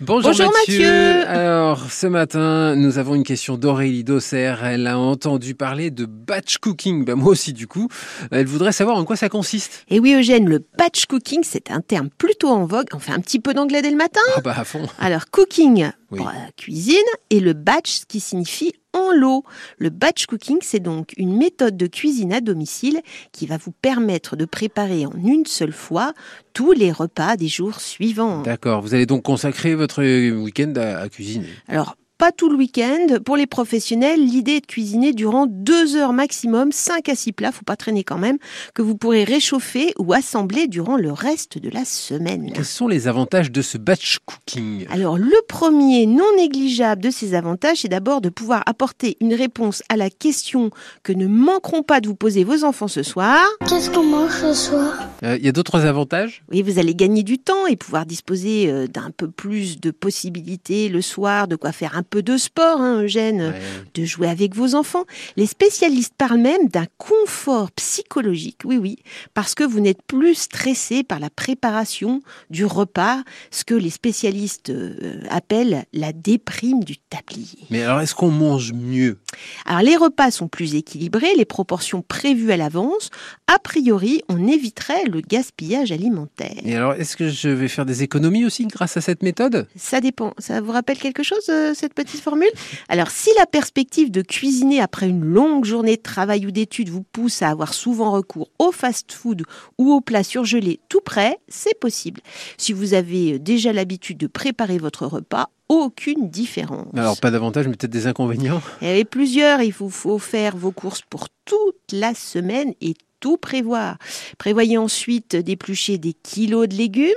Bonjour, Bonjour, Mathieu. Alors ce matin, nous avons une question d'Aurélie Dosser. Elle a entendu parler de batch cooking. Ben, moi aussi du coup. Elle voudrait savoir en quoi ça consiste. Et oui Eugène, le batch cooking, c'est un terme plutôt en vogue. On fait un petit peu d'anglais dès le matin. Ah bah à fond. Alors cooking Oui. pour la cuisine et le batch ce qui signifie lot. Le batch cooking, c'est donc une méthode de cuisine à domicile qui va vous permettre de préparer en une seule fois tous les repas des jours suivants. D'accord. Vous allez donc consacrer votre week-end à, à cuisiner. Alors, pas tout le week-end. Pour les professionnels, l'idée est de cuisiner durant deux heures maximum, 5 à 6 plats, faut pas traîner quand même, que vous pourrez réchauffer ou assembler durant le reste de la semaine. Quels sont les avantages de ce batch cooking? Alors, le premier non négligeable de ces avantages, c'est d'abord de pouvoir apporter une réponse à la question que ne manqueront pas de vous poser vos enfants ce soir. Qu'est-ce qu'on mange ce soir? Euh, Il y a d'autres avantages? Oui, vous allez gagner du temps et pouvoir disposer euh, d'un peu plus de possibilités le soir, de quoi faire un peu de sport, hein, Eugène, Ouais. de jouer avec vos enfants. Les spécialistes parlent même d'un confort psychologique, oui, oui, parce que vous n'êtes plus stressé par la préparation du repas, ce que les spécialistes euh, appellent la déprime du tablier. Mais alors est-ce qu'on mange mieux? Alors les repas sont plus équilibrés, les proportions prévues à l'avance. A priori, on éviterait le gaspillage alimentaire. Et alors est-ce que je vais faire des économies aussi grâce à cette méthode? Ça dépend. Ça vous rappelle quelque chose, euh, cette petite formule Alors, si la perspective de cuisiner après une longue journée de travail ou d'études vous pousse à avoir souvent recours au fast-food ou aux plats surgelés tout prêts, c'est possible. Si vous avez euh, déjà l'habitude de préparer votre repas, aucune différence. Alors pas d'avantages mais peut-être des inconvénients? Il y en a plusieurs, il vous faut faire vos courses pour toute la semaine et tout prévoir. Prévoyez ensuite d'éplucher des kilos de légumes,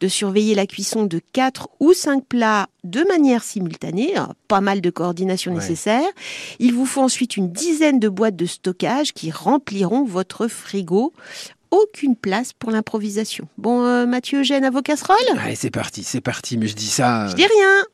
de surveiller la cuisson de 4 ou 5 plats de manière simultanée, Alors, pas mal de coordination Ouais. nécessaire. Il vous faut ensuite une dizaine de boîtes de stockage qui rempliront votre frigo. Aucune place pour l'improvisation. Bon, euh, Mathieu Eugène à vos casseroles? Allez c'est parti, c'est parti. Mais je dis ça... Je dis rien